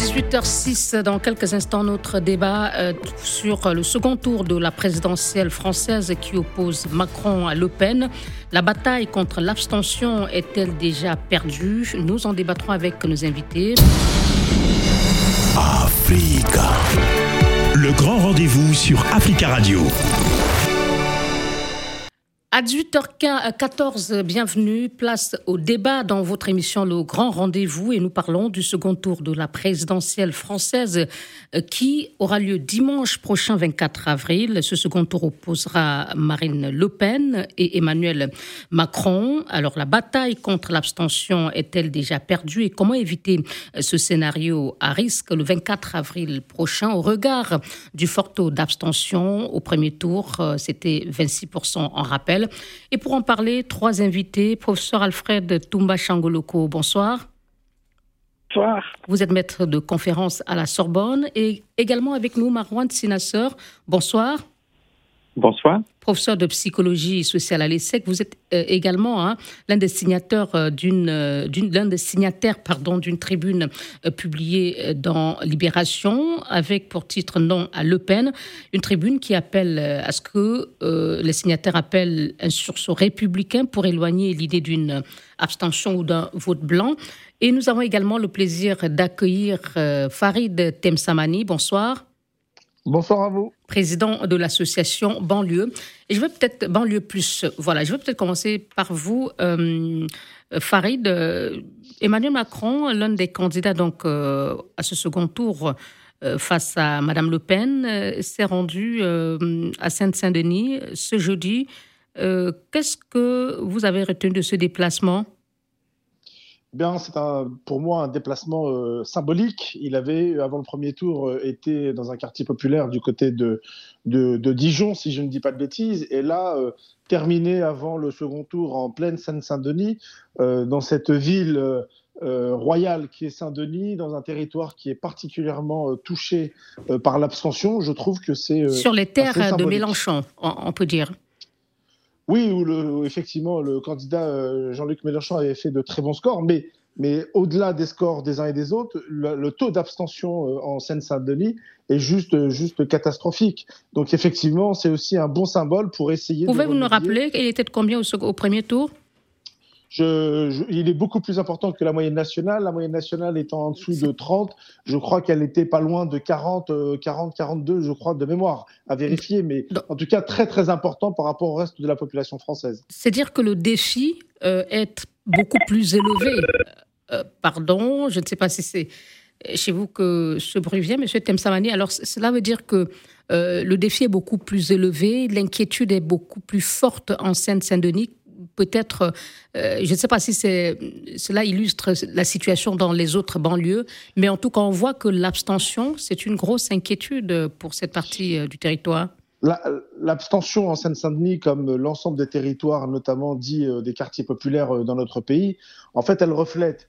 18h06, dans quelques instants, notre débat euh, sur le second tour de la présidentielle française qui oppose Macron à Le Pen. La bataille contre l'abstention est-elle déjà perdue? Nous en débattrons avec nos invités. Africa. Le grand rendez-vous sur Africa Radio. À 18h14, bienvenue. Place au débat dans votre émission Le Grand Rendez-vous et nous parlons du second tour de la présidentielle française euh, qui aura lieu dimanche prochain 24 avril. Ce second tour opposera Marine Le Pen et Emmanuel Macron. Alors la bataille contre l'abstention est-elle déjà perdue et comment éviter euh, ce scénario à risque le 24 avril prochain? Au regard du fort taux d'abstention au premier tour, euh, c'était 26% en rappel. Et pour en parler, trois invités. Professeur Alfred Toumba Changoloko, bonsoir. Bonsoir. Vous êtes maître de conférence à la Sorbonne et également avec nous Marouane Sinasseur. Bonsoir. Bonsoir. Professeur de psychologie sociale à l'ESSEC, vous êtes euh, également hein, l'un des signataires euh, euh, d'une, l'un des signataires d'une tribune publiée dans Libération avec pour titre non à Le Pen, une tribune qui appelle à ce que les signataires appellent un sursaut républicain pour éloigner l'idée d'une abstention ou d'un vote blanc. Et nous avons également le plaisir d'accueillir Farid Temsamani. Bonsoir. Bonsoir à vous. Président de l'association Banlieue. Et je vais peut-être, Banlieue Plus, voilà, je vais peut-être commencer par vous, euh, Farid. Euh, Emmanuel Macron, l'un des candidats donc euh, à ce second tour face à Madame Le Pen, s'est rendu à Sainte-Saint-Denis ce jeudi. Qu'est-ce que vous avez retenu de ce déplacement? Bien, c'est pour moi un déplacement euh, symbolique. Il avait, avant le premier tour, euh, été dans un quartier populaire du côté de, de, Dijon, si je ne dis pas de bêtises, et là, euh, terminé avant le second tour en pleine Seine-Saint-Denis, dans cette ville royale qui est Saint-Denis, dans un territoire qui est particulièrement touché par l'abstention. Je trouve que c'est sur les terres de Mélenchon, on peut dire. Oui, où, effectivement le candidat euh, Jean-Luc Mélenchon avait fait de très bons scores, mais, mais au-delà des scores des uns et des autres, le, taux d'abstention euh, en Seine-Saint-Denis est juste, juste catastrophique. Donc effectivement, c'est aussi un bon symbole pour essayer. Pouvez-vous nous rappeler qu'il était de combien au premier tour? Je, il est beaucoup plus important que la moyenne nationale. La moyenne nationale étant en dessous de 30, je crois qu'elle était pas loin de 40, 40, 42, je crois, de mémoire, à vérifier. Mais en tout cas, très, très important par rapport au reste de la population française. C'est dire que le défi euh, est beaucoup plus élevé. Euh, euh, pardon, je ne sais pas si c'est chez vous que ce bruit vient, Monsieur Temsamani. Alors, cela veut dire que le défi est beaucoup plus élevé, l'inquiétude est beaucoup plus forte en Seine-Saint-Denis peut-être, euh, je ne sais pas si cela illustre la situation dans les autres banlieues, mais en tout cas, on voit que l'abstention, c'est une grosse inquiétude pour cette partie euh, du territoire. L'abstention en Seine-Saint-Denis, comme l'ensemble des territoires, notamment dit euh, des quartiers populaires dans notre pays, en fait, elle reflète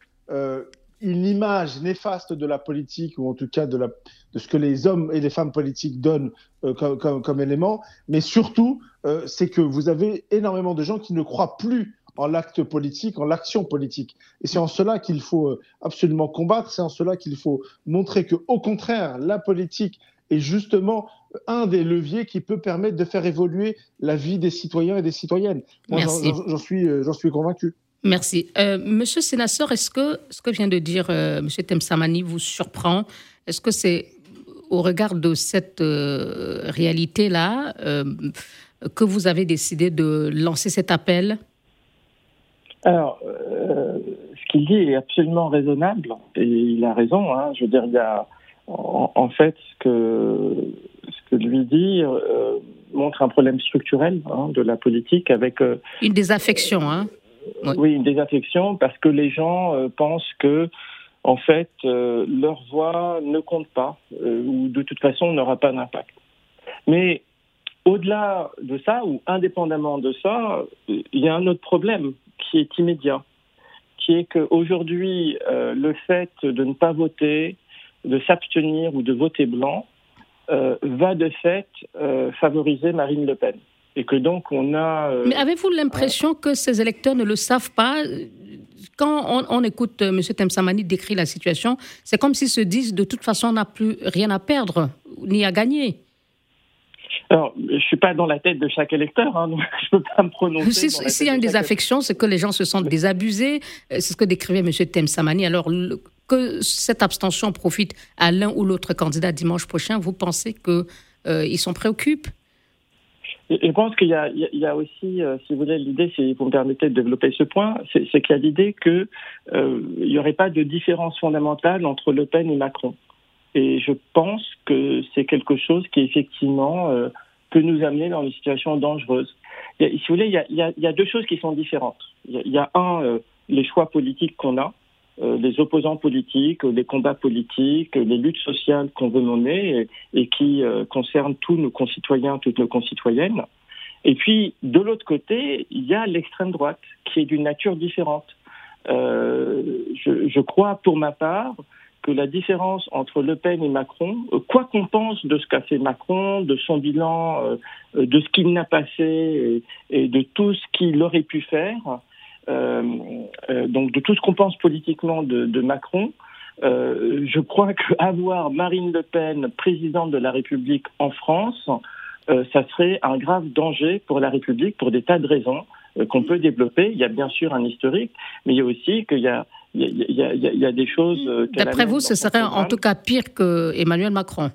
une image néfaste de la politique, ou en tout cas de, la, de ce que les hommes et les femmes politiques donnent euh, comme, comme, comme, élément, mais surtout, euh, c'est que vous avez énormément de gens qui ne croient plus en l'acte politique, en l'action politique. Et c'est en cela qu'il faut euh, absolument combattre, c'est en cela qu'il faut montrer que, au contraire, la politique est justement un des leviers qui peut permettre de faire évoluer la vie des citoyens et des citoyennes. Moi, j'en suis, suis convaincu. Merci. Euh, Monsieur Sénateur, est-ce que ce que vient de dire euh, Monsieur Temsamani vous surprend? Est-ce que c'est au regard de cette euh, réalité-là euh, que vous avez décidé de lancer cet appel? Alors, ce qu'il dit est absolument raisonnable et il a raison. Hein. Je veux dire, il y a en, fait ce que ce que lui dit montre un problème structurel hein, de la politique avec une désaffection. Hein oui. une désaffection parce que les gens euh, pensent que, en fait, euh, leur voix ne compte pas euh, ou de toute façon n'aura pas d'impact. Mais au-delà de ça ou indépendamment de ça, il y a un autre problème qui est immédiat, qui est qu'aujourd'hui, le fait de ne pas voter, de s'abstenir ou de voter blanc, va de fait favoriser Marine Le Pen et que donc on a. Mais avez-vous l'impression que ces électeurs ne le savent pas? Quand on, écoute M. Temsamani décrire la situation, c'est comme s'ils se disent de toute façon on n'a plus rien à perdre ni à gagner. Alors, je ne suis pas dans la tête de chaque électeur, hein, donc je ne peux pas me prononcer. S'il y a une désaffection, c'est que les gens se sentent désabusés. Euh, c'est ce que décrivait M. Temsamani. Alors, que cette abstention profite à l'un ou l'autre candidat dimanche prochain, vous pensez qu'ils euh, s'en préoccupent? Je pense qu'il y, a aussi, euh, si vous voulez, l'idée, si vous me permettez de développer ce point, c'est qu'il y a l'idée qu'il euh, n'y aurait pas de différence fondamentale entre Le Pen et Macron. Et je pense que c'est quelque chose qui, effectivement, euh, peut nous amener dans une situation dangereuse. si vous voulez, il y, a, a, deux choses qui sont différentes. Il y a, un, les choix politiques qu'on a, les opposants politiques, les combats politiques, les luttes sociales qu'on veut mener et, qui euh, concernent tous nos concitoyens, toutes nos concitoyennes. Et puis, de l'autre côté, il y a l'extrême droite, qui est d'une nature différente. Euh, je, crois, pour ma part, que la différence entre Le Pen et Macron, quoi qu'on pense de ce qu'a fait Macron, de son bilan, de ce qu'il n'a pas fait et, de tout ce qu'il aurait pu faire, euh, euh, donc de tout ce qu'on pense politiquement de, Macron, euh, je crois qu'avoir Marine Le Pen présidente de la République en France, ça serait un grave danger pour la République pour des tas de raisons qu'on peut développer. Il y a bien sûr un historique, mais il y a aussi qu'il y a, il y, a, il y a, des choses. D'après vous, ce serait en tout cas pire que Emmanuel Macron?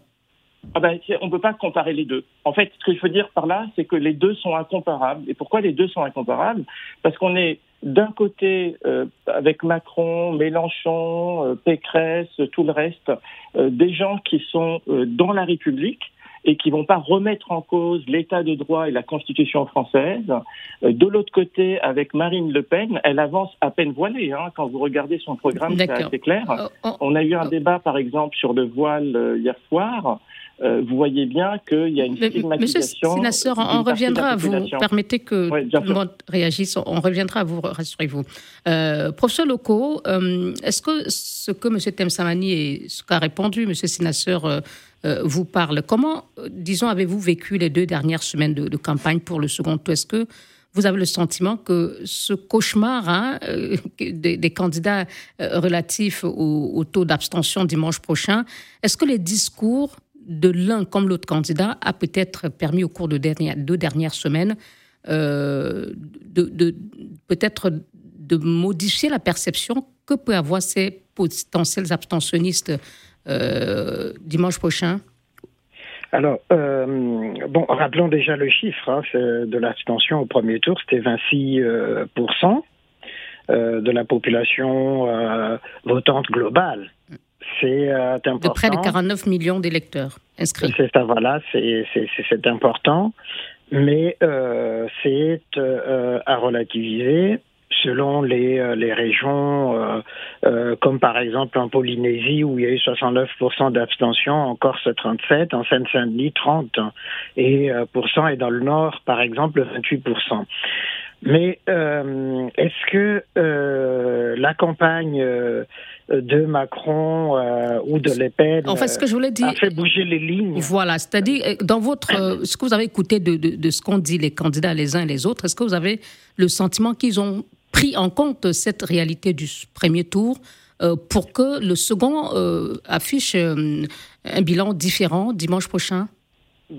Ah ben, on ne peut pas comparer les deux. En fait, ce que je veux dire par là, c'est que les deux sont incomparables. Et pourquoi les deux sont incomparables? Parce qu'on est d'un côté euh, avec Macron, Mélenchon, euh, Pécresse, tout le reste, euh, des gens qui sont dans la République et qui vont pas remettre en cause l'état de droit et la constitution française. de l'autre côté, avec Marine Le Pen, elle avance à peine voilée. Hein. quand vous regardez son programme, c'est assez clair. Oh, oh. on a eu un débat, par exemple, sur le voile hier soir. Euh, vous voyez bien qu'il y a une stigmatisation. Monsieur on reviendra à vous. Permettez que tout le monde réagisse. On reviendra à vous, rassurez-vous. Euh, professeur Loco, euh, est-ce que ce que M. Temsamani et ce qu'a répondu M. Sinasseur euh, vous parle Comment, disons, avez-vous vécu les deux dernières semaines de, campagne pour le second tour? Est-ce que vous avez le sentiment que ce cauchemar hein, des, candidats relatifs au, au taux d'abstention dimanche prochain, est-ce que les discours de l'un comme l'autre candidat a peut-être permis au cours de deux dernières semaines euh, de, peut-être de modifier la perception que peuvent avoir ces potentiels abstentionnistes euh, dimanche prochain. Alors, euh, bon, rappelons déjà le chiffre hein, de l'abstention au premier tour, c'était 26% de la population votante globale c'est important. De près de 49 millions d'électeurs inscrits. C'est ça, voilà, c'est important. Mais euh, c'est euh, à relativiser selon les, euh, les régions, comme par exemple en Polynésie où il y a eu 69% d'abstention, en Corse 37, en Seine-Saint-Denis 30, et, et dans le Nord par exemple 28%. Mais est-ce que la campagne de Macron euh, ou de Le Pen en fait, ce que je voulais dire, a fait bouger les lignes? Voilà, c'est-à-dire, euh, dans votre, euh, ce que vous avez écouté de, de, ce qu'ont dit les candidats les uns et les autres, est-ce que vous avez le sentiment qu'ils ont pris en compte cette réalité du premier tour pour que le second affiche un bilan différent dimanche prochain?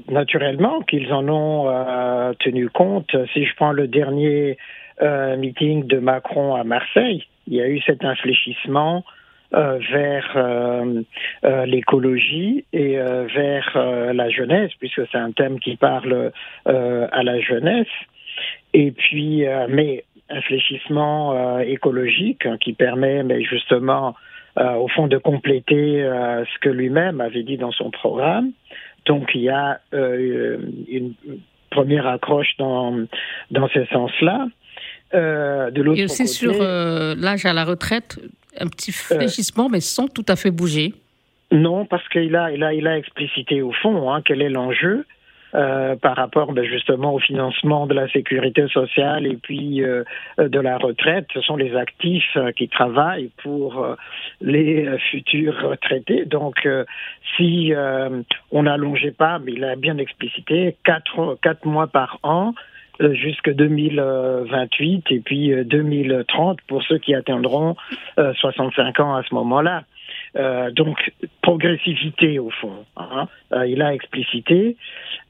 Naturellement qu'ils en ont tenu compte. Si je prends le dernier meeting de Macron à Marseille, il y a eu cet infléchissement euh, vers euh, euh, l'écologie et vers la jeunesse, puisque c'est un thème qui parle à la jeunesse. Et puis, mais un fléchissement écologique hein, qui permet, mais justement, au fond, de compléter ce que lui-même avait dit dans son programme. Donc, il y a une première accroche dans, dans ce sens-là. de l'autre Et aussi sur l'âge à la retraite, un petit euh. fléchissement, mais sans tout à fait bouger. Non, parce qu'il a, il a, il a explicité au fond hein, quel est l'enjeu. Euh, par rapport ben, justement au financement de la sécurité sociale et puis euh, de la retraite. Ce sont les actifs euh, qui travaillent pour les futurs retraités. Donc, si on n'allongeait pas, mais il a bien explicité, quatre, quatre mois par an, jusqu'à 2028 et puis 2030 pour ceux qui atteindront 65 ans à ce moment-là. Euh, donc progressivité au fond. Hein. Euh, il a explicité,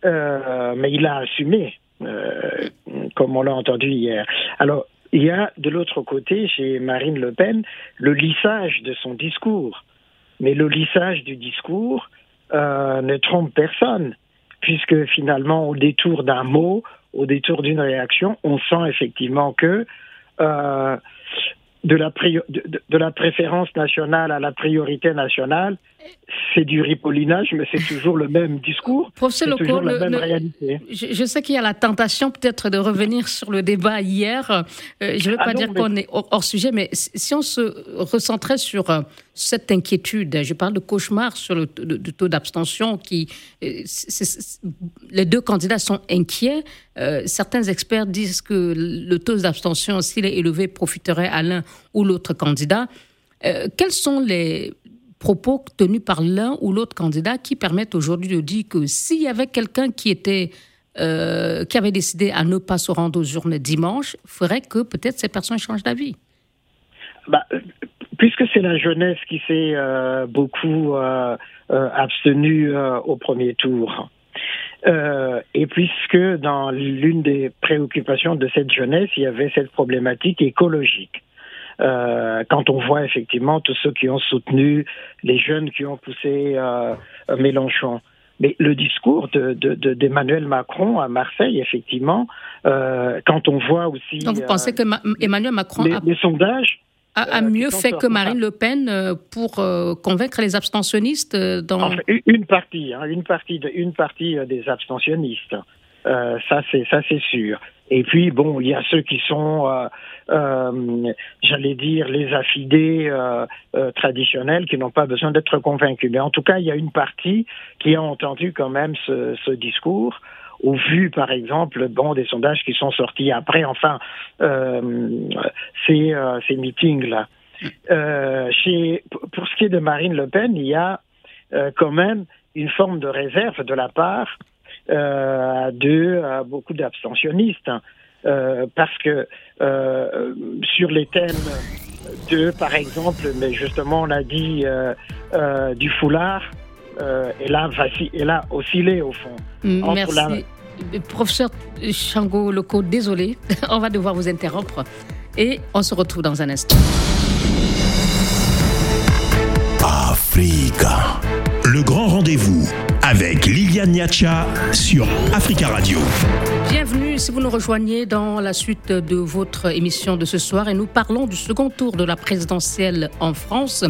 euh, mais il a assumé, comme on l'a entendu hier. Alors il y a de l'autre côté, chez Marine Le Pen, le lissage de son discours. Mais le lissage du discours ne trompe personne, puisque finalement, au détour d'un mot, au détour d'une réaction, on sent effectivement que de la, préférence nationale à la priorité nationale, c'est du ripollinage, mais c'est toujours le même discours. Professeur toujours la même réalité. Je, sais qu'il y a la tentation peut-être de revenir sur le débat hier. Euh, je ne veux ah pas dire qu'on est hors, sujet, mais si on se recentrait sur euh, cette inquiétude, je parle de cauchemar sur le, taux d'abstention, qui euh, les deux candidats sont inquiets. certains experts disent que le taux d'abstention, s'il est élevé, profiterait à l'un ou l'autre candidat. quels sont les, propos tenus par l'un ou l'autre candidat qui permettent aujourd'hui de dire que s'il y avait quelqu'un qui était euh, qui avait décidé à ne pas se rendre aux urnes dimanche, ferait que peut-être ces personnes changent d'avis. Bah, puisque c'est la jeunesse qui s'est euh, beaucoup euh, abstenue au premier tour, et puisque dans l'une des préoccupations de cette jeunesse, il y avait cette problématique écologique. Euh, quand on voit effectivement tous ceux qui ont soutenu les jeunes qui ont poussé euh, Mélenchon. Mais le discours d'Emmanuel de, de, Macron à Marseille, effectivement, euh, quand on voit aussi. Donc vous pensez que Emmanuel Macron les, a... les sondages a, mieux fait que Marine Le Pen pour convaincre les abstentionnistes dans une partie, hein, une partie, de, une partie des abstentionnistes. Ça c'est ça c'est sûr. Et puis bon, il y a ceux qui sont euh, j'allais dire, les affidés euh, euh, traditionnels qui n'ont pas besoin d'être convaincus. Mais en tout cas, il y a une partie qui a entendu quand même ce, discours au vu, par exemple, bon, des sondages qui sont sortis après, enfin, euh, ces, euh, ces meetings-là. Euh, chez, pour ce qui est de Marine Le Pen, il y a quand même une forme de réserve de la part de beaucoup d'abstentionnistes. Hein. Euh, parce que euh, sur les thèmes de, par exemple, mais justement, on a dit euh, du foulard, et là, elle a oscillé au fond. Merci. Professeur Chango Loco, désolé, on va devoir vous interrompre et on se retrouve dans un instant. Africa. Le grand rendez-vous avec Liliane Niacha sur Africa Radio. Bienvenue si vous nous rejoignez dans la suite de votre émission de ce soir et nous parlons du second tour de la présidentielle en France.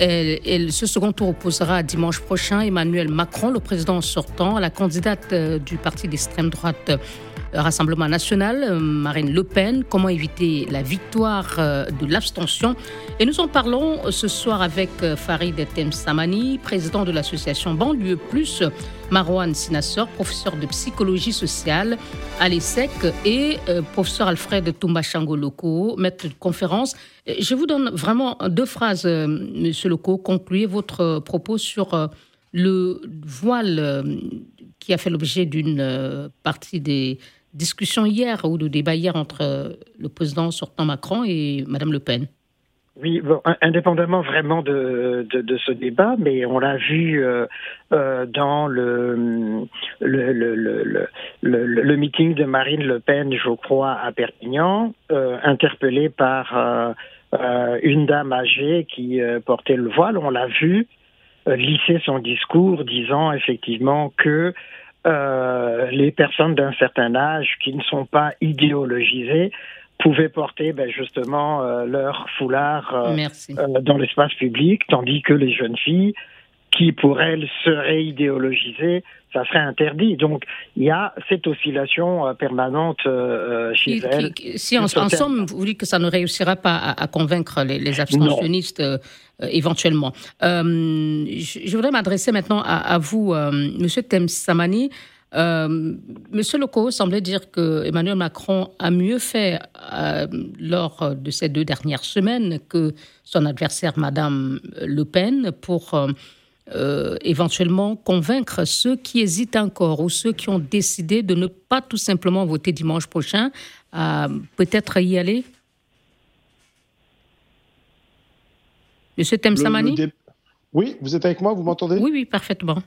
Et, ce second tour opposera dimanche prochain Emmanuel Macron, le président sortant, à la candidate euh, du parti d'extrême droite Rassemblement national, euh, Marine Le Pen, comment éviter la victoire euh, de l'abstention. Et nous en parlons ce soir avec euh, Farid Samani, président de l'association Banlieue Plus, Marwan Sinassor, professeur de psychologie sociale à l'ESSEC et professeur Alfred Tumbachango Loco, maître de conférence. Je vous donne vraiment deux phrases, Monsieur Loco. Concluez votre propos sur le voile qui a fait l'objet d'une partie des discussion hier ou de débat hier entre le président sortant Macron et Madame Le Pen. Oui, indépendamment vraiment de, de, ce débat, mais on l'a vu euh, euh, dans le le, le, le, meeting de Marine Le Pen, je crois, à Perpignan, euh, par une dame âgée qui portait le voile. On l'a vu lisser son discours disant effectivement que euh, les personnes d'un certain âge qui ne sont pas idéologisées pouvaient porter ben, justement euh, leur foulard euh, dans l'espace public, tandis que les jeunes filles qui pour elles seraient idéologisées, ça serait interdit. Donc il y a cette oscillation permanente chez elles. si en, somme, vous dites que ça ne réussira pas à, convaincre les, abstentionnistes éventuellement. je, voudrais m'adresser maintenant à, à vous, Monsieur Temsamani. Euh, Monsieur Leco semblait dire que Emmanuel Macron a mieux fait euh, lors de ces deux dernières semaines que son adversaire, Madame Le Pen, pour euh, éventuellement convaincre ceux qui hésitent encore ou ceux qui ont décidé de ne pas tout simplement voter dimanche prochain à peut-être y aller Monsieur Temsamani Oui, vous êtes avec moi, vous m'entendez? Oui, oui, parfaitement.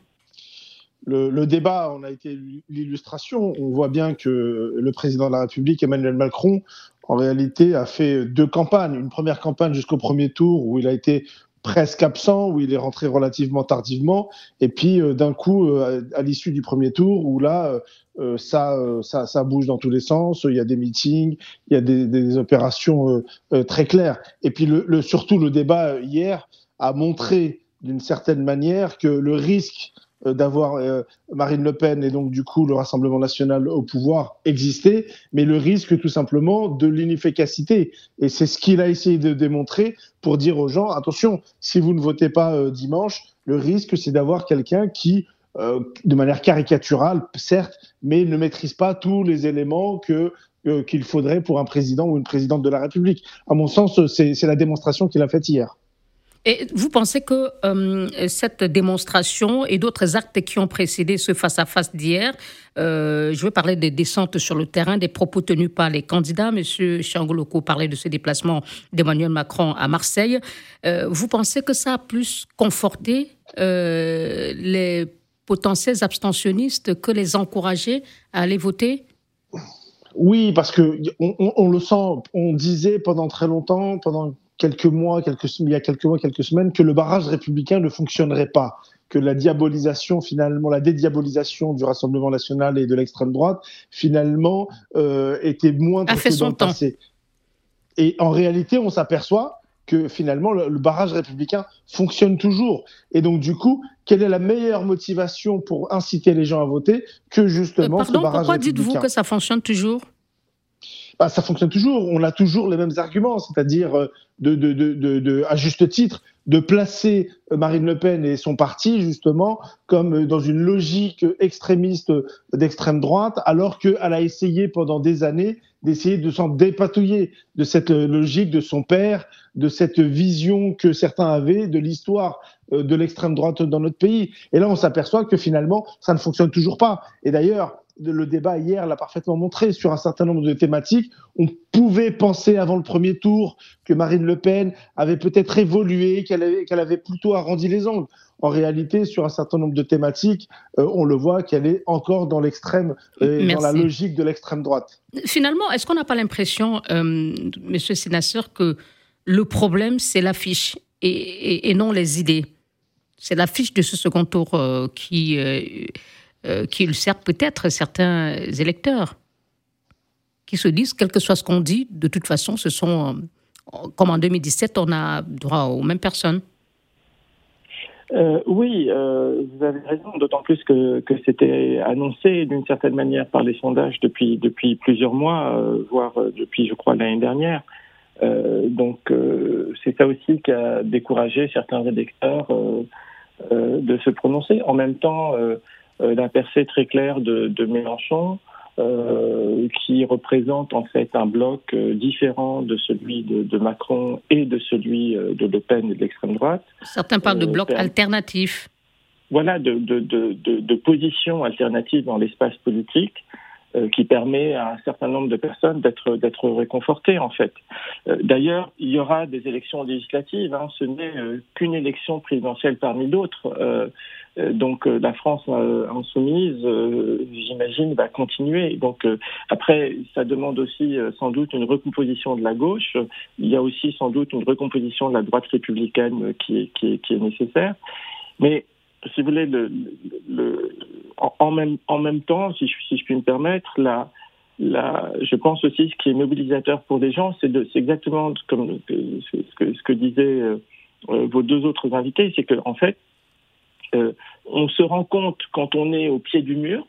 Le, débat en a été l'illustration. On voit bien que le président de la République, Emmanuel Macron, en réalité, a fait deux campagnes. Une première campagne jusqu'au premier tour où il a été presque absent, où il est rentré relativement tardivement, et puis euh, d'un coup, euh, à, l'issue du premier tour, où là, euh, ça, ça, ça, bouge dans tous les sens, il y a des meetings, il y a des, des opérations très claires. Et puis le, le, surtout, le débat hier a montré d'une certaine manière que le risque euh, d'avoir euh, Marine Le Pen et donc du coup le Rassemblement national au pouvoir existait, mais le risque tout simplement de l'inefficacité. Et c'est ce qu'il a essayé de démontrer pour dire aux gens, attention, si vous ne votez pas euh, dimanche, le risque c'est d'avoir quelqu'un qui, de manière caricaturale, certes, mais ne maîtrise pas tous les éléments que qu'il faudrait pour un président ou une présidente de la République. À mon sens, c'est la démonstration qu'il a faite hier. Et vous pensez que euh, cette démonstration et d'autres actes qui ont précédé ce face-à-face d'hier, euh, je veux parler des descentes sur le terrain, des propos tenus par les candidats, M. Changoloko parlait de ce déplacement d'Emmanuel Macron à Marseille, euh, vous pensez que ça a plus conforté les potentiels abstentionnistes que les encourager à aller voter? Oui, parce que on, le sent. On disait pendant très longtemps, pendant quelques mois, quelques, il y a quelques mois, quelques semaines, que le barrage républicain ne fonctionnerait pas, que la diabolisation, finalement, la dédiabolisation du Rassemblement national et de l'extrême droite, finalement, euh, était moins que dans le passé. Et en réalité, on s'aperçoit que finalement, le, barrage républicain fonctionne toujours. Et donc, du coup, quelle est la meilleure motivation pour inciter les gens à voter que justement euh, ce barrage pourquoi dites-vous que ça fonctionne toujours? Bah, ça fonctionne toujours. On a toujours les mêmes arguments, c'est-à-dire euh, de, de, de, de, à juste titre, de placer euh, Marine Le Pen et son parti justement comme euh, dans une logique extrémiste d'extrême droite, alors qu'elle a essayé pendant des années d'essayer de s'en dépatouiller de cette logique de son père, de cette vision que certains avaient de l'histoire de l'extrême droite dans notre pays. Et là, on s'aperçoit que finalement, ça ne fonctionne toujours pas. Et d'ailleurs, le débat hier l'a parfaitement montré sur un certain nombre de thématiques. On pouvait penser avant le premier tour que Marine Le Pen avait peut-être évolué, qu'elle avait, qu'elle avait, plutôt arrondi les angles. En réalité, sur un certain nombre de thématiques, euh, on le voit qu'elle est encore dans l'extrême, euh, dans la logique de l'extrême droite. Finalement, est-ce qu'on n'a pas l'impression, euh, Monsieur Sénateur, que le problème c'est l'affiche et, et, non les idées? C'est l'affiche de ce second tour euh, qui euh, qui ulcère peut-être certains électeurs qui se disent, quel que soit ce qu'on dit, de toute façon, ce sont, euh, comme en 2017, on a droit aux mêmes personnes. Euh, oui, vous avez raison, d'autant plus que, que c'était annoncé d'une certaine manière par les sondages depuis, depuis plusieurs mois, voire depuis, je crois, l'année dernière. donc, c'est ça aussi qui a découragé certains électeurs de se prononcer. En même temps, euh, d'un percée très clair de, de Mélenchon, euh, qui représente en fait un bloc euh, différent de celui de, de, Macron et de celui de Le Pen et de l'extrême droite. Certains parlent de bloc alternatif. Voilà, de, de, de positions alternatives dans l'espace politique qui permet à un certain nombre de personnes d'être réconfortées en fait. D'ailleurs, il y aura des élections législatives. Hein, ce n'est qu'une élection présidentielle parmi d'autres. Euh, donc euh, la France euh, insoumise, j'imagine, va continuer. Donc après, ça demande aussi sans doute une recomposition de la gauche. Il y a aussi sans doute une recomposition de la droite républicaine qui est, qui est nécessaire. Mais si vous voulez, le, le, en, même, temps, si je, puis me permettre, je pense aussi ce qui est mobilisateur pour les gens, c'est exactement comme ce que, ce que disaient vos deux autres invités, c'est que en fait, euh, on se rend compte quand on est au pied du mur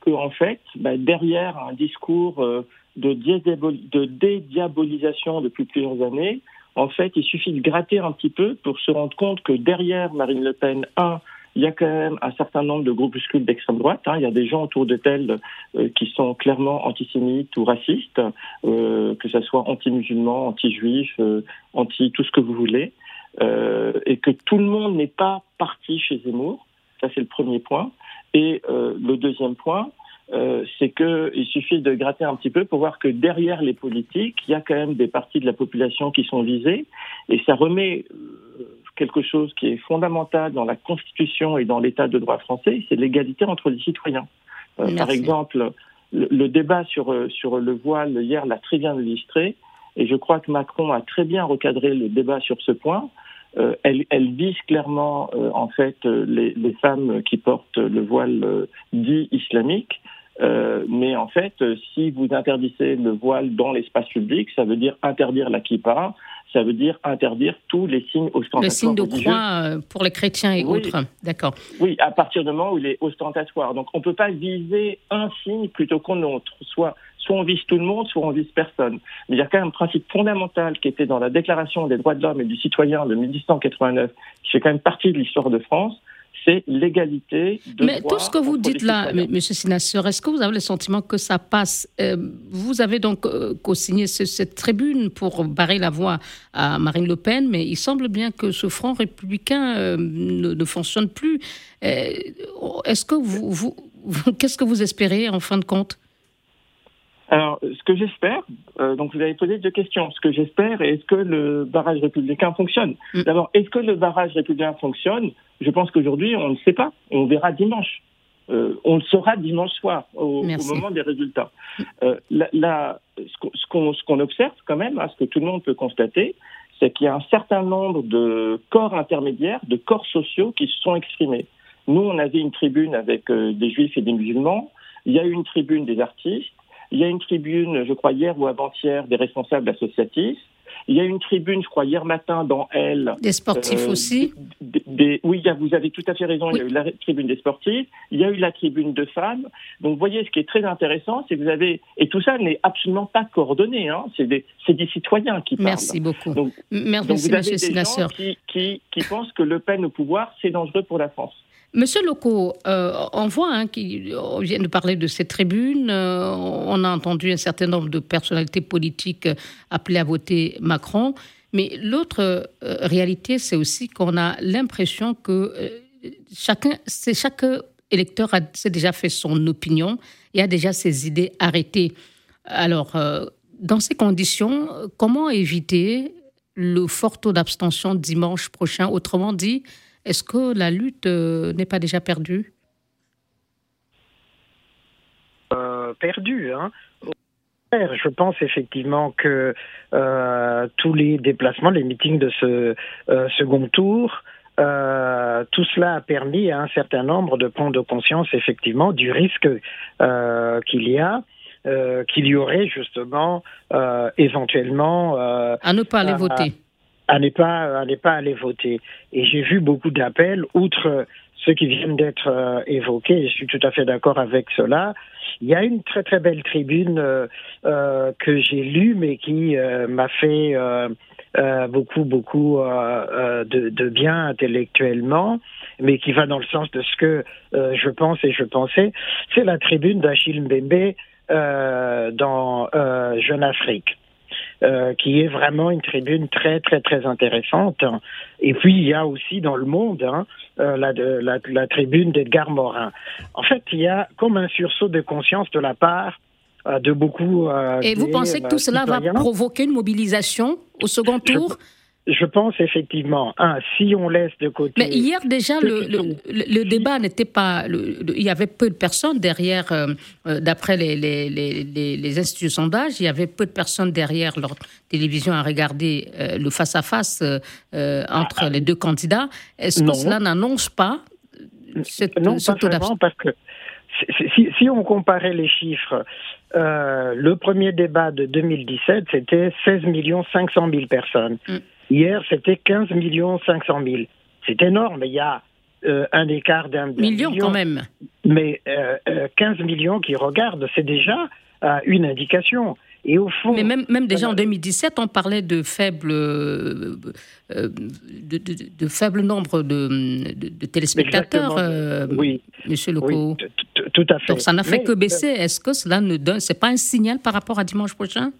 que en fait, bah, derrière un discours euh, de, de dédiabolisation depuis plusieurs années, en fait, il suffit de gratter un petit peu pour se rendre compte que derrière Marine Le Pen, un, il y a quand même un certain nombre de groupuscules d'extrême droite. Hein. Il y a des gens autour de tels euh, qui sont clairement antisémites ou racistes, euh, que ce soit anti-musulmans, anti-juifs, euh, anti tout ce que vous voulez, et que tout le monde n'est pas parti chez Zemmour. Ça, c'est le premier point. Et le deuxième point, euh, c'est qu'il suffit de gratter un petit peu pour voir que derrière les politiques, il y a quand même des parties de la population qui sont visées, et ça remet euh, quelque chose qui est fondamental dans la Constitution et dans l'État de droit français, c'est l'égalité entre les citoyens. Euh, par exemple, le, débat sur, sur le voile hier l'a très bien illustré, et je crois que Macron a très bien recadré le débat sur ce point. elle, elle, vise clairement en fait les, les, femmes qui portent le voile dit islamique, euh, mais en fait, euh, si vous interdisez le voile dans l'espace public, ça veut dire interdire la kippa, ça veut dire interdire tous les signes ostentatoires. Le signe de croix euh, pour les chrétiens et autres, d'accord. Oui, à partir du moment où il est ostentatoire. Donc on ne peut pas viser un signe plutôt qu'un autre. Soit, soit on vise tout le monde, soit on vise personne. Mais il y a quand même un principe fondamental qui était dans la Déclaration des droits de l'homme et du citoyen de 1889, qui fait quand même partie de l'histoire de France, c'est l'égalité de Mais tout ce que vous dites là, M. Sinasseur, est-ce que vous avez le sentiment que ça passe euh, Vous avez donc euh, co-signé cette tribune pour barrer la voie à Marine Le Pen, mais il semble bien que ce front républicain euh, ne, fonctionne plus. est-ce que vous, vous qu'est-ce que vous espérez en fin de compte? Alors, ce que j'espère, euh, donc vous avez posé deux questions. Ce que j'espère, est-ce que le barrage républicain fonctionne? Mm. D'abord, est-ce que le barrage républicain fonctionne? Je pense qu'aujourd'hui, on ne sait pas. On verra dimanche. Euh, on le saura dimanche soir, au, moment des résultats. Euh, ce qu'on observe quand même, hein, ce que tout le monde peut constater, c'est qu'il y a un certain nombre de corps intermédiaires, de corps sociaux qui se sont exprimés. Nous, on avait une tribune avec des juifs et des musulmans. Il y a eu une tribune des artistes. Il y a une tribune, je crois hier ou avant-hier, des responsables associatifs. Il y a une tribune, je crois, hier matin dans Elle. Des sportifs euh, aussi Oui, vous avez tout à fait raison. Il y a eu la tribune des sportifs, il y a eu la tribune de femmes. Donc, vous voyez, ce qui est très intéressant, c'est que vous avez. Et tout ça n'est absolument pas coordonné. Hein. C'est des, des, citoyens qui parlent. Merci beaucoup. Donc, Merci, donc vous avez des gens qui, qui, qui pensent que Le Pen au pouvoir, c'est dangereux pour la France. Monsieur Loco, euh, on voit hein, qu'on vient de parler de cette tribune. Euh, on a entendu un certain nombre de personnalités politiques appeler à voter Macron. Mais l'autre euh, réalité, c'est aussi qu'on a l'impression que chacun, chaque électeur a déjà fait son opinion et a déjà ses idées arrêtées. Alors, dans ces conditions, comment éviter le fort taux d'abstention dimanche prochain? Autrement dit, est-ce que la lutte euh, n'est pas déjà perdue? Euh, Perdue, hein je pense effectivement que euh, tous les déplacements, les meetings de ce second tour, tout cela a permis à un certain nombre de prendre conscience effectivement du risque qu'il y a. qu'il y aurait justement éventuellement à ne pas aller voter à ne pas, à pas aller voter. Et j'ai vu beaucoup d'appels, outre ceux qui viennent d'être euh, évoqués, et je suis tout à fait d'accord avec cela. Il y a une très très belle tribune euh, euh que j'ai lue, mais qui euh, m'a fait beaucoup beaucoup de, de, bien intellectuellement, mais qui va dans le sens de ce que je pense et je pensais. C'est la tribune d'Achille Mbembe dans Jeune Afrique. Euh, qui est vraiment une tribune très très très intéressante. Et puis il y a aussi dans le monde hein, euh, la, la, la, tribune d'Edgar Morin. En fait, il y a comme un sursaut de conscience de la part euh, de beaucoup. Et vous pensez que tout cela va provoquer une mobilisation au second tour? je pense effectivement, un, si on laisse de côté. Mais hier déjà, le, le, débat n'était pas. il y avait peu de personnes derrière, euh, euh, d'après les, les, les, les, instituts de sondage, il y avait peu de personnes derrière leur télévision à regarder euh, le face-à-face entre les deux candidats. Est-ce que cela n'annonce pas cette, Non, pas vraiment, parce que si, si, on comparait les chiffres, le premier débat de 2017, c'était 16 500 000 personnes. Mm. Hier, c'était 15 500 000. C'est énorme, il y a euh, un écart d'un million, million, quand même. Mais 15 euh, euh, millions qui regardent, c'est déjà une indication. Et au fond. Mais même, même déjà en 2017, on parlait de faible, euh, de, de, faible nombre de, de téléspectateurs, oui. Monsieur Leco. Oui, tout à fait. Donc ça n'a fait que baisser. Est-ce que cela ne donne, c'est pas un signal par rapport à dimanche prochain?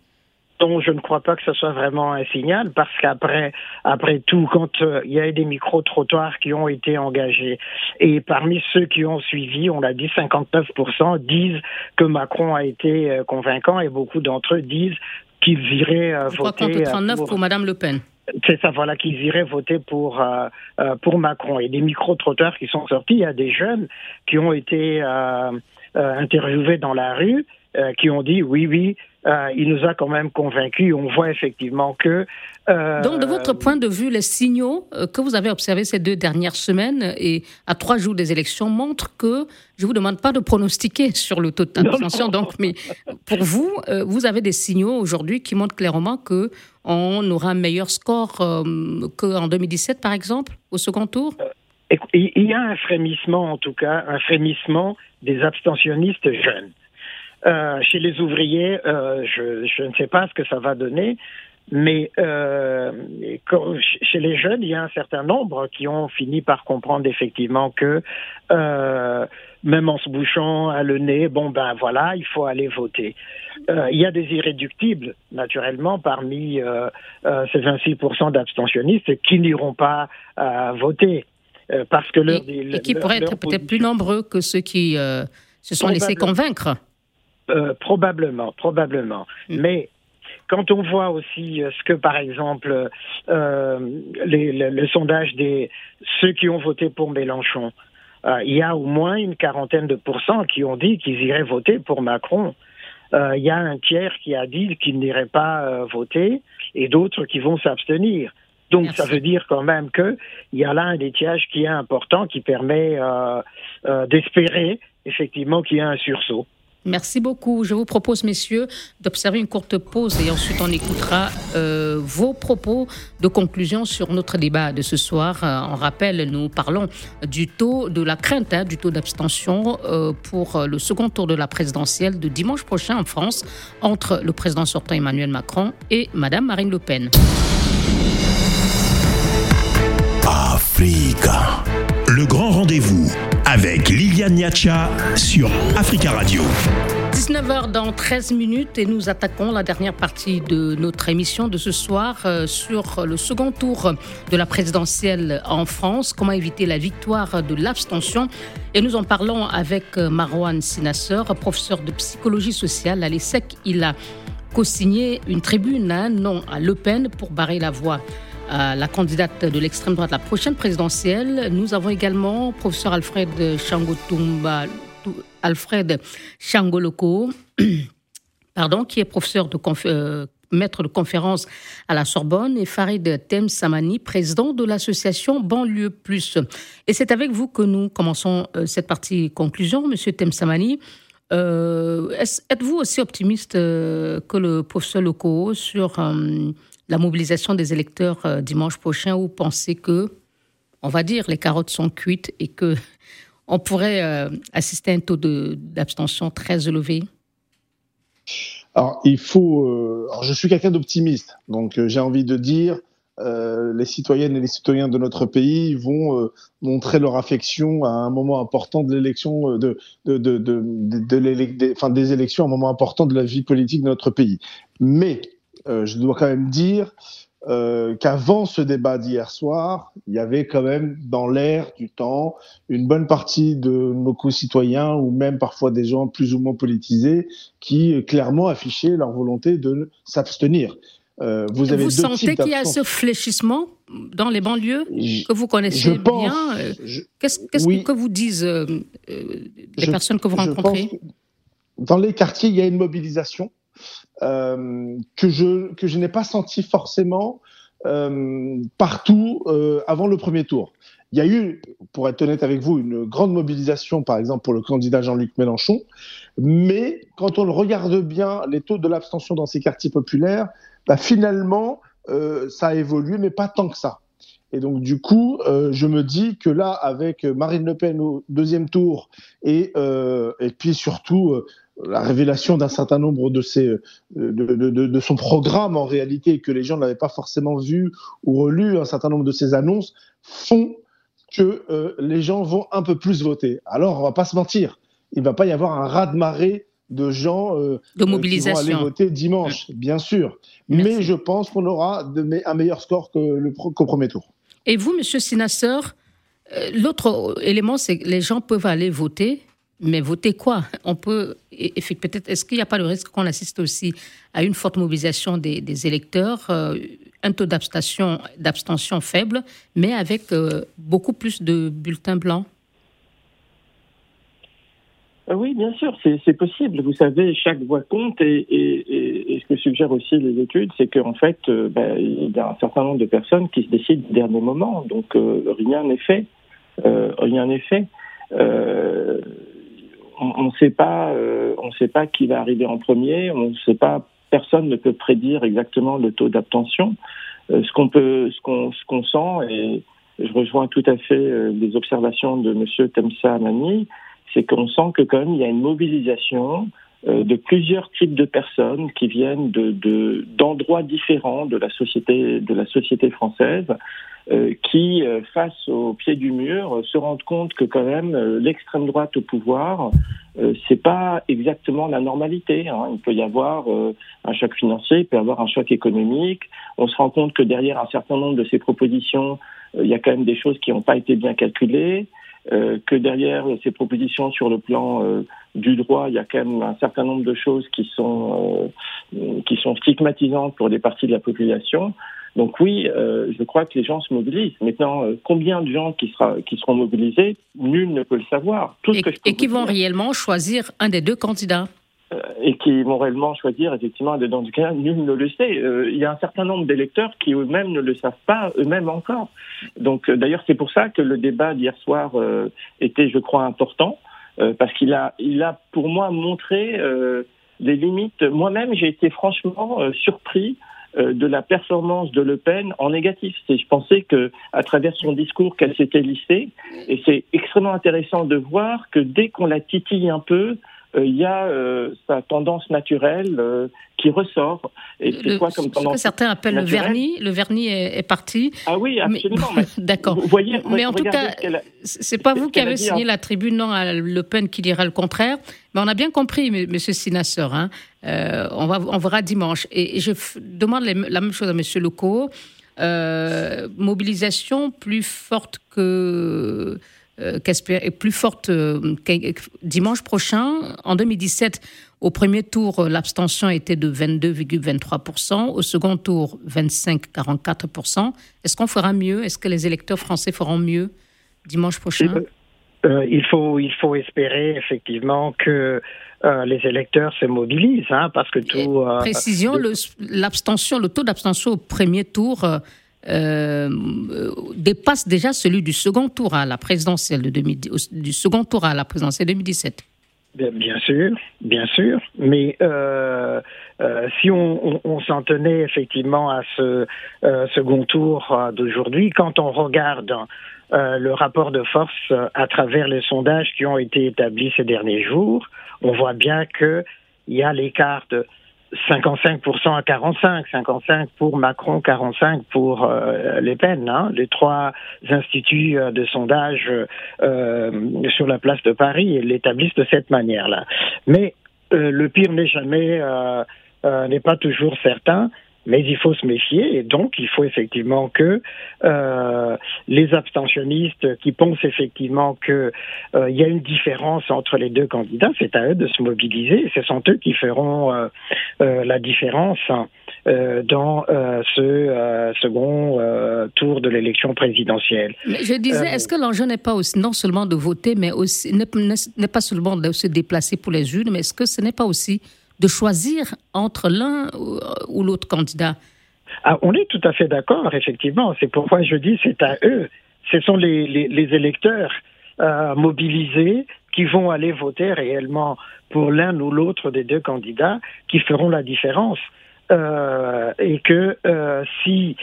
Donc, je ne crois pas que ce soit vraiment un signal parce qu'après, après tout, quand euh, il y a eu des micro-trottoirs qui ont été engagés et parmi ceux qui ont suivi, on l'a dit, 59% disent que Macron a été euh, convaincant et beaucoup d'entre eux disent qu'ils iraient euh, voter. Je 39 pour, pour Madame Le Pen. C'est ça, voilà, qu'ils iraient voter pour, pour Macron. Et des micro-trottoirs qui sont sortis, il y a des jeunes qui ont été interviewés dans la rue, qui ont dit oui, oui, euh, il nous a quand même convaincus. On voit effectivement que. Euh, Donc, de votre point de vue, les signaux euh, que vous avez observés ces deux dernières semaines et à trois jours des élections montrent que je vous demande pas de pronostiquer sur le taux d'abstention. Donc, mais pour vous, vous avez des signaux aujourd'hui qui montrent clairement que on aura un meilleur score qu'en 2017, par exemple, au second tour? Il y a un frémissement, en tout cas, un frémissement des abstentionnistes jeunes. Euh, chez les ouvriers, euh, je, je, ne sais pas ce que ça va donner, mais euh, chez les jeunes, il y a un certain nombre qui ont fini par comprendre effectivement que même en se bouchant à le nez, bon ben voilà, il faut aller voter. Il y a des irréductibles, naturellement, parmi ces 26% d'abstentionnistes qui n'iront pas voter. parce que leur, et, et qui pourraient être peut-être plus nombreux que ceux qui se sont laissés convaincre. Euh, probablement, probablement. Mm. Mais quand on voit aussi euh, ce que, par exemple, euh, les, le, sondage des ceux qui ont voté pour Mélenchon, il y a au moins une quarantaine de pourcents qui ont dit qu'ils iraient voter pour Macron. Il y a un tiers qui a dit qu'ils n'iraient pas voter et d'autres qui vont s'abstenir. Donc ça veut dire quand même qu'il y a là un étiage qui est important, qui permet d'espérer effectivement qu'il y a un sursaut. Merci beaucoup. Je vous propose, messieurs, d'observer une courte pause et ensuite on écoutera euh, vos propos de conclusion sur notre débat de ce soir. Euh, on rappelle, nous parlons du taux de la crainte, hein, du taux d'abstention euh, pour le second tour de la présidentielle de dimanche prochain en France entre le président sortant Emmanuel Macron et Madame Marine Le Pen. Africa. Le grand rendez-vous avec Liliane Niacha sur Africa Radio. 19h dans 13 minutes et nous attaquons la dernière partie de notre émission de ce soir euh, sur le second tour de la présidentielle en France, comment éviter la victoire de l'abstention? Et nous en parlons avec euh, Marwan Sinasseur, professeur de psychologie sociale à l'ESSEC. Il a co-signé une tribune, un non à Le Pen pour barrer la voie la candidate de l'extrême droite, la prochaine présidentielle. Nous avons également professeur Alfred Changotumba, Alfred Changoloko, pardon, qui est professeur de euh, maître de conférence à la Sorbonne, et Farid Temsamani, président de l'association Banlieue Plus. Et c'est avec vous que nous commençons euh, cette partie conclusion, Monsieur Temsamani. Euh, êtes-vous aussi optimiste que le professeur Loco sur la mobilisation des électeurs euh, dimanche prochain ou pensez que, on va dire, les carottes sont cuites et que on pourrait euh, assister à un taux d'abstention très élevé? Alors, il faut. Euh, alors je suis quelqu'un d'optimiste, donc j'ai envie de dire. les citoyennes et les citoyens de notre pays vont montrer leur affection à un moment important de l'élection de, de, de, de, enfin, des élections, un moment important de la vie politique de notre pays. Mais euh, je dois quand même dire euh, qu'avant ce débat d'hier soir, il y avait quand même dans l'air du temps une bonne partie de nos concitoyens ou même parfois des gens plus ou moins politisés qui euh, clairement affichaient leur volonté de s'abstenir. Euh, vous avez vous sentez qu'il y a ce fléchissement dans les banlieues que vous connaissez bien Qu'est-ce que vous disent les personnes que vous rencontrez? Dans les quartiers, il y a une mobilisation euh, que je, que je n'ai pas senti forcément euh, partout euh, avant le premier tour. Il y a eu, pour être honnête avec vous, une grande mobilisation, par exemple, pour le candidat Jean-Luc Mélenchon. Mais quand on le regarde bien, les taux de l'abstention dans ces quartiers populaires, bah, finalement, ça a évolué, mais pas tant que ça. Et donc, du coup, je me dis que là, avec Marine Le Pen au deuxième tour et, et puis surtout la révélation d'un certain nombre de, ses, de, de, de, son programme en réalité, que les gens n'avaient pas forcément vu ou relu, un certain nombre de ses annonces, font que euh, les gens vont un peu plus voter. Alors, on va pas se mentir, il va pas y avoir un raz-de-marée de gens euh, de mobilisation. qui vont aller voter dimanche, bien sûr. Mais je pense qu'on aura de, un meilleur score que le, qu'au premier tour. Et vous, Monsieur Sinasseur, euh, l'autre élément, c'est que les gens peuvent aller voter, mais voter quoi? On peut, peut-être, est-ce qu'il n'y a pas le risque qu'on assiste aussi à une forte mobilisation des, électeurs, euh, un taux d'abstention, d'abstention faible, mais avec euh, beaucoup plus de bulletins blancs? Oui, bien sûr, c'est possible. Vous savez, chaque voix compte et, ce que suggèrent aussi les études, c'est qu'en fait, ben, il y a un certain nombre de personnes qui se décident au dernier moment. Donc, rien n'est fait. rien n'est fait. On ne sait pas, euh, sait pas qui va arriver en premier. On ne sait pas. Personne ne peut prédire exactement le taux d'abstention. Euh, ce qu'on peut, ce qu'on, ce qu'on sent, et je rejoins tout à fait euh, les observations de Monsieur Temsa Amani, c'est qu'on sent que quand même il y a une mobilisation de plusieurs types de personnes qui viennent de, d'endroits différents de la société de la société française euh, qui, euh, face au pied du mur, se rendent compte que quand même euh, l'extrême droite au pouvoir, c'est pas exactement la normalité. Hein. Il peut y avoir un choc financier, il peut y avoir un choc économique. On se rend compte que derrière un certain nombre de ces propositions, il y a quand même des choses qui n'ont pas été bien calculées. que derrière ces propositions sur le plan du droit, il y a quand même un certain nombre de choses qui sont qui sont stigmatisantes pour des parties de la population. Donc oui, euh, je crois que les gens se mobilisent. Maintenant, euh, combien de gens qui, sera, qui seront mobilisés, nul ne peut le savoir. Tout et, que et qui vont réellement choisir un des deux candidats? Euh, et qui vont réellement choisir effectivement un des deux candidats, nul ne le sait. il y a un certain nombre d'électeurs qui eux-mêmes ne le savent pas, eux-mêmes encore. Donc d'ailleurs, c'est pour ça que le débat d'hier soir était, je crois, important, parce qu'il a, il a pour moi montré les limites. Moi-même, j'ai été franchement surpris de la performance de Le Pen en négatif. Je pensais que, à travers son discours, qu'elle s'était lissée, et c'est extrêmement intéressant de voir que dès qu'on la titille un peu, euh, il y a euh, sa tendance naturelle euh, qui ressort. Et c'est quoi comme tendance Ce que certains appellent le vernis. Le vernis est, parti. Ah oui, absolument. D'accord. voyez, mais en tout cas, c'est pas vous qui avez signé la tribune, non, à Le Pen qui dira le contraire. Mais on a bien compris, Monsieur Sinasseur. Hein. on, va, on verra dimanche. Et, je demande la même chose à Monsieur Leco. mobilisation plus forte que euh, est plus forte euh, dimanche prochain. En 2017, au premier tour, euh, l'abstention était de 22,23%, au second tour, 25,44%. Est-ce qu'on fera mieux? Est-ce que les électeurs français feront mieux dimanche prochain? Il, faut, il faut espérer effectivement que les électeurs se mobilisent, hein, parce que tout. précision, l'abstention, le, taux d'abstention au premier tour euh, dépasse déjà celui du second tour à la présidentielle de du second tour à la présidentielle 2017. Bien sûr, bien sûr, mais euh, euh, si on, on, s'en tenait effectivement à ce second tour d'aujourd'hui, quand on regarde le rapport de force à travers les sondages qui ont été établis ces derniers jours, on voit bien qu'il y a l'écart de 55% à 45, 55 pour Macron, 45 pour euh, Les Pen. Hein. Les trois instituts euh, de sondage euh, sur la place de Paris l'établissent de cette manière-là. Mais le pire n'est jamais, n'est pas toujours certain mais il faut se méfier et donc il faut effectivement que euh, les abstentionnistes qui pensent effectivement qu'il euh, y a une différence entre les deux candidats, c'est à eux de se mobiliser. Ce sont eux qui feront euh, la différence euh, dans ce second tour de l'élection présidentielle. Mais je disais, est-ce que l'enjeu n'est pas aussi non seulement de voter, mais aussi n'est pas seulement de se déplacer pour les urnes, mais est-ce que ce n'est pas aussi de choisir entre l'un ou l'autre candidat. Ah, on est tout à fait d'accord, effectivement. C'est pourquoi je dis c'est à eux. Ce sont les, électeurs euh, mobilisés qui vont aller voter réellement pour l'un ou l'autre des deux candidats qui feront la différence. Euh, et que euh, si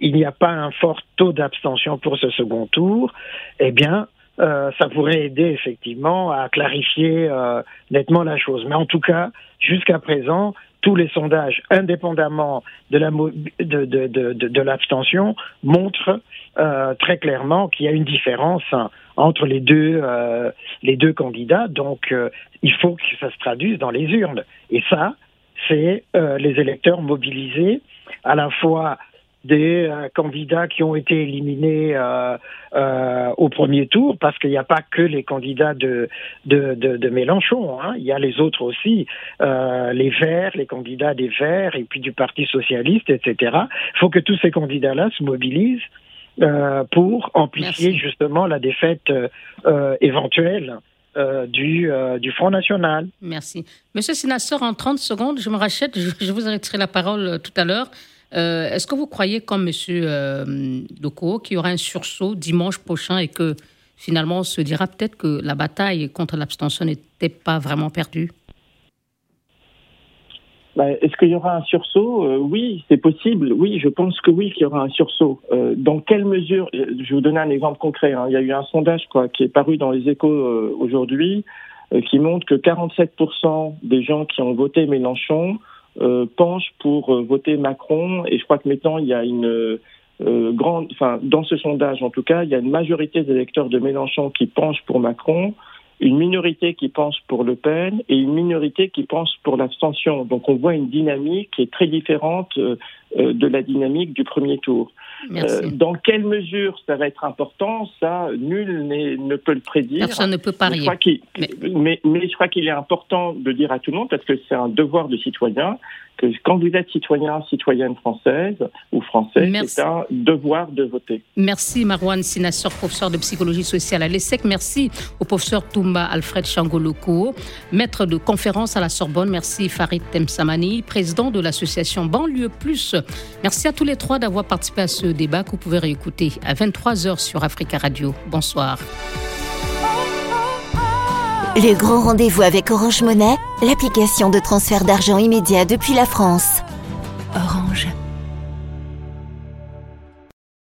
il n'y a pas un fort taux d'abstention pour ce second tour, eh bien, ça pourrait aider effectivement à clarifier nettement la chose. Mais en tout cas, jusqu'à présent, tous les sondages, indépendamment de la de, de, de, de l'abstention, montrent euh, très clairement qu'il y a une différence entre les deux euh, les deux candidats. Donc, euh, il faut que ça se traduise dans les urnes. Et ça, c'est les électeurs mobilisés à la fois des euh, candidats qui ont été éliminés euh, euh, au premier tour, parce qu'il n'y a pas que les candidats de, de, de, de Mélenchon, hein. il y a les autres aussi, les Verts, les candidats des Verts, et puis du Parti socialiste, etc. Il faut que tous ces candidats-là se mobilisent pour amplifier justement la défaite éventuelle. du, du Front National. Merci. Monsieur Sinassor, en 30 secondes, je me rachète, je, je vous arrêterai la parole tout à l'heure. Euh, est-ce que vous croyez, comme M. Euh, qu'il y aura un sursaut dimanche prochain et que finalement on se dira peut-être que la bataille contre l'abstention n'était pas vraiment perdue? Bah, Est-ce qu'il y aura un sursaut? Euh, Oui, c'est possible. Oui, je pense que oui, qu'il y aura un sursaut. Euh, dans quelle mesure Je vais vous donner un exemple concret. Hein. Il y a eu un sondage quoi, qui est paru dans les échos aujourd'hui qui montre que 47% des gens qui ont voté Mélenchon euh, penche pour euh, voter Macron. Et je crois que maintenant, il y a une euh, grande, enfin, dans ce sondage en tout cas, il y a une majorité des électeurs de Mélenchon qui penchent pour Macron, une minorité qui pense pour Le Pen et une minorité qui pense pour l'abstention. Donc on voit une dynamique qui est très différente de la dynamique du premier tour. Euh, dans quelle mesure ça va être important, ça, nul ne peut le prédire. Personne ne peut parier. Mais, mais, je crois qu'il est important de dire à tout le monde, parce que c'est un devoir de citoyen, que quand vous êtes citoyen, citoyenne française ou français, c'est un devoir de voter. Merci Marwan Sinassor, professeur de psychologie sociale à l'ESSEC. Merci au professeur Toumba Alfred Changoloko, maître de conférence à la Sorbonne. Merci Farid Temsamani, président de l'association Banlieue Plus. Merci à tous les trois d'avoir participé à ce débat que vous pouvez réécouter à 23h sur Africa Radio. Bonsoir. Le grand rendez-vous avec Orange Monnaie, l'application de transfert d'argent immédiat depuis la France. Orange.